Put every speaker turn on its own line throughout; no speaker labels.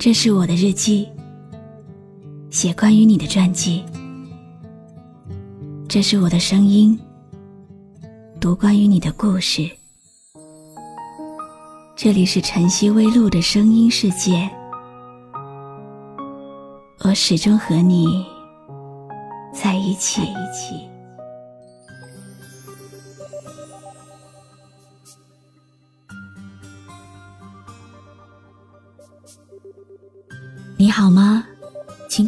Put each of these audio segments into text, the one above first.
这是我的日记，写关于你的传记。这是我的声音，读关于你的故事。这里是晨曦微露的声音世界，我始终和你在一起。你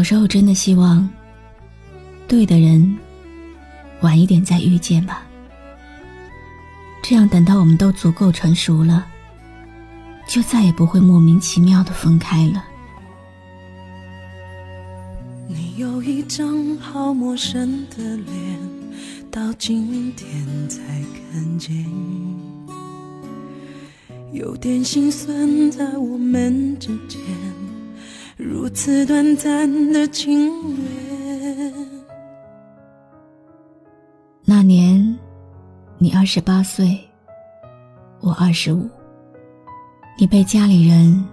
有时候真的希望，对的人晚一点再遇见吧。这样等到我们都足够成熟了，就再也不会莫名其妙的分开了。
你有一张好陌生的脸，到今天才看见，有点心酸在我们之间。此短暂的情缘。
那年，你二十八岁，我二十五。你被家里人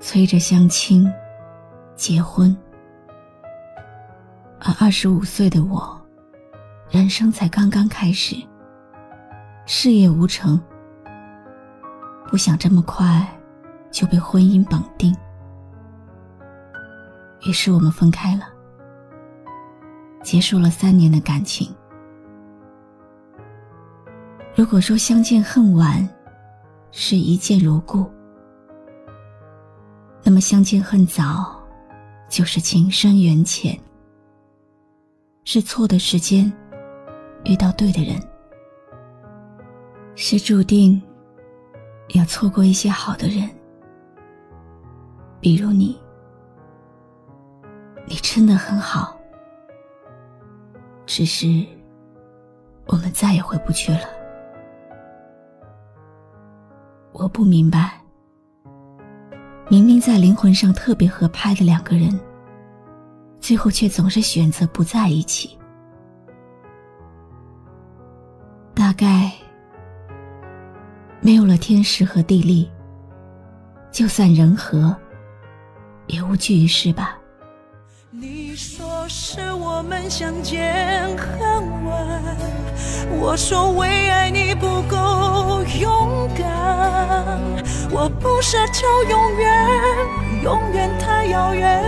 催着相亲、结婚，而二十五岁的我，人生才刚刚开始，事业无成，不想这么快就被婚姻绑定。于是我们分开了，结束了三年的感情。如果说相见恨晚是一见如故，那么相见恨早就是情深缘浅，是错的时间遇到对的人，是注定要错过一些好的人，比如你。你真的很好，只是我们再也回不去了。我不明白，明明在灵魂上特别合拍的两个人，最后却总是选择不在一起。大概没有了天时和地利，就算人和，也无济于事吧。
你说是我们相见恨晚，我说为爱你不够勇敢。我不奢求永远，永远太遥远，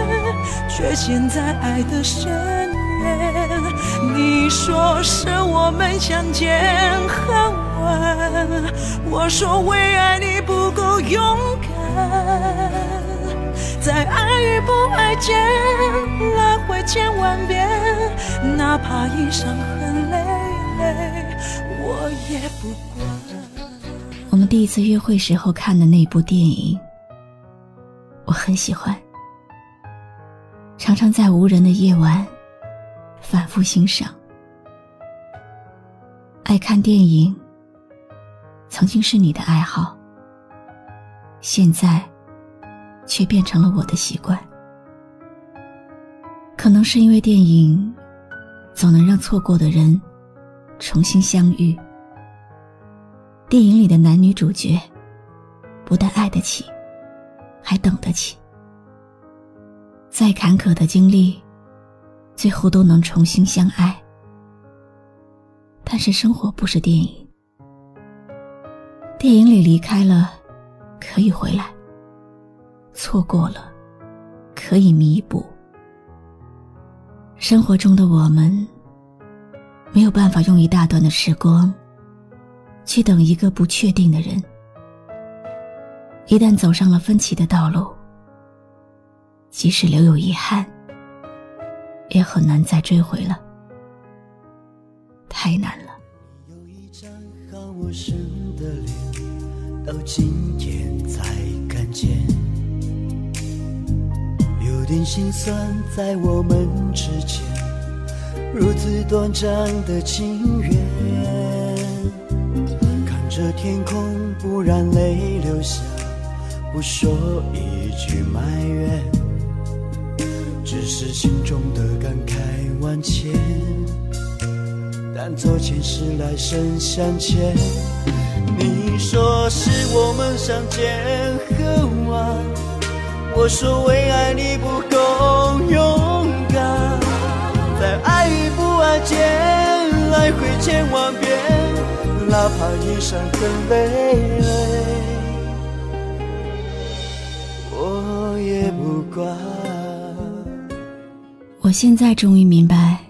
却陷在爱的深渊。你说是我们相见恨晚，我说为爱你不够勇敢。在爱与不爱间来回千万遍，哪怕已伤痕累累，我也不管。
我们第一次约会时候看的那部电影，我很喜欢，常常在无人的夜晚反复欣赏。爱看电影，曾经是你的爱好，现在。却变成了我的习惯。可能是因为电影总能让错过的人重新相遇。电影里的男女主角不但爱得起，还等得起。再坎坷的经历，最后都能重新相爱。但是生活不是电影，电影里离开了，可以回来。错过了，可以弥补。生活中的我们，没有办法用一大段的时光，去等一个不确定的人。一旦走上了分歧的道路，即使留有遗憾，也很难再追回了。太难了。
有一张好陌生的脸，到今天才看见。点心酸在我们之间，如此短暂的情缘。看着天空，不让泪流下，不说一句埋怨，只是心中的感慨万千。但做前世来生相欠，你说是我们相见恨晚。我说为爱你不千万遍，哪怕一生很累累，我也不管。
我现在终于明白，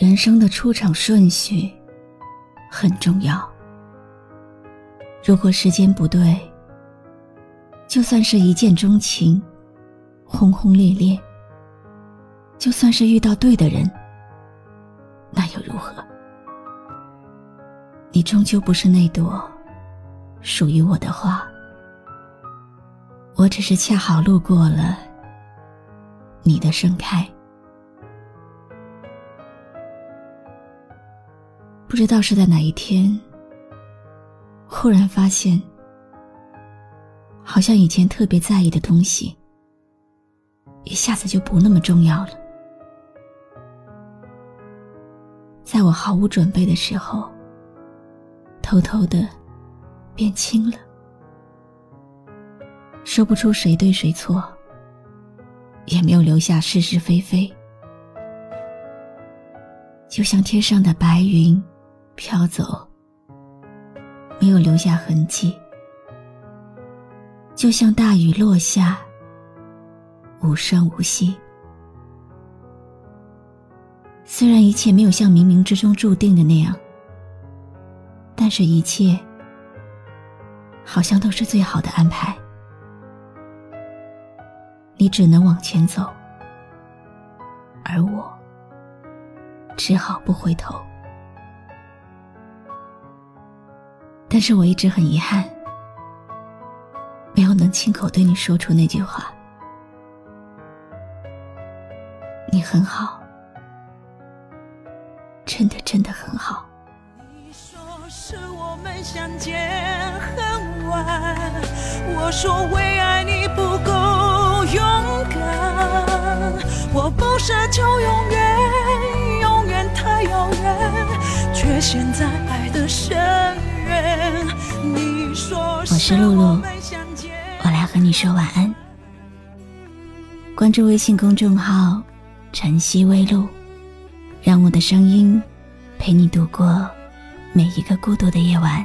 人生的出场顺序很重要。如果时间不对，就算是一见钟情，轰轰烈烈；就算是遇到对的人，那又如何？你终究不是那朵属于我的花，我只是恰好路过了你的盛开。不知道是在哪一天，忽然发现。好像以前特别在意的东西，一下子就不那么重要了。在我毫无准备的时候，偷偷的变轻了。说不出谁对谁错，也没有留下是是非非，就像天上的白云飘走，没有留下痕迹。就像大雨落下，无声无息。虽然一切没有像冥冥之中注定的那样，但是一切好像都是最好的安排。你只能往前走，而我只好不回头。但是我一直很遗憾。没有能亲口对你说出那句话。你很好，真的真的很。
我说为爱你不够勇敢，我不奢求永远，永远太遥远，却陷在爱的深渊。你说
是露露。和你说晚安。关注微信公众号“晨曦微露”，让我的声音陪你度过每一个孤独的夜晚。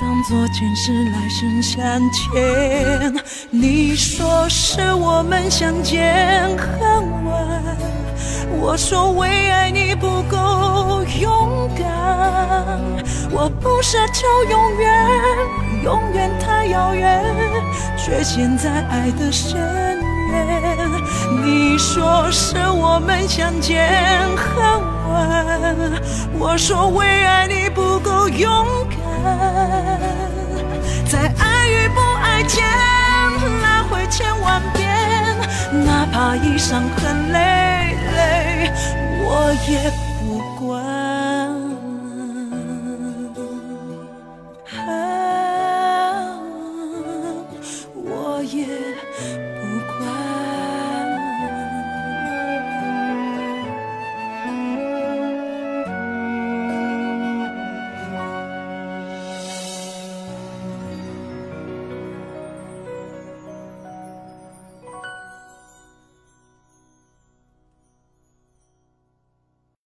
当作前世来生相欠。你说是我们相见恨晚，我说为爱你不够勇敢，我不奢求永远。永远太遥远，却陷在爱的深渊。你说是我们相见恨晚，我说为爱你不够勇敢。在爱与不爱间来回千万遍，哪怕已伤痕累累，我也。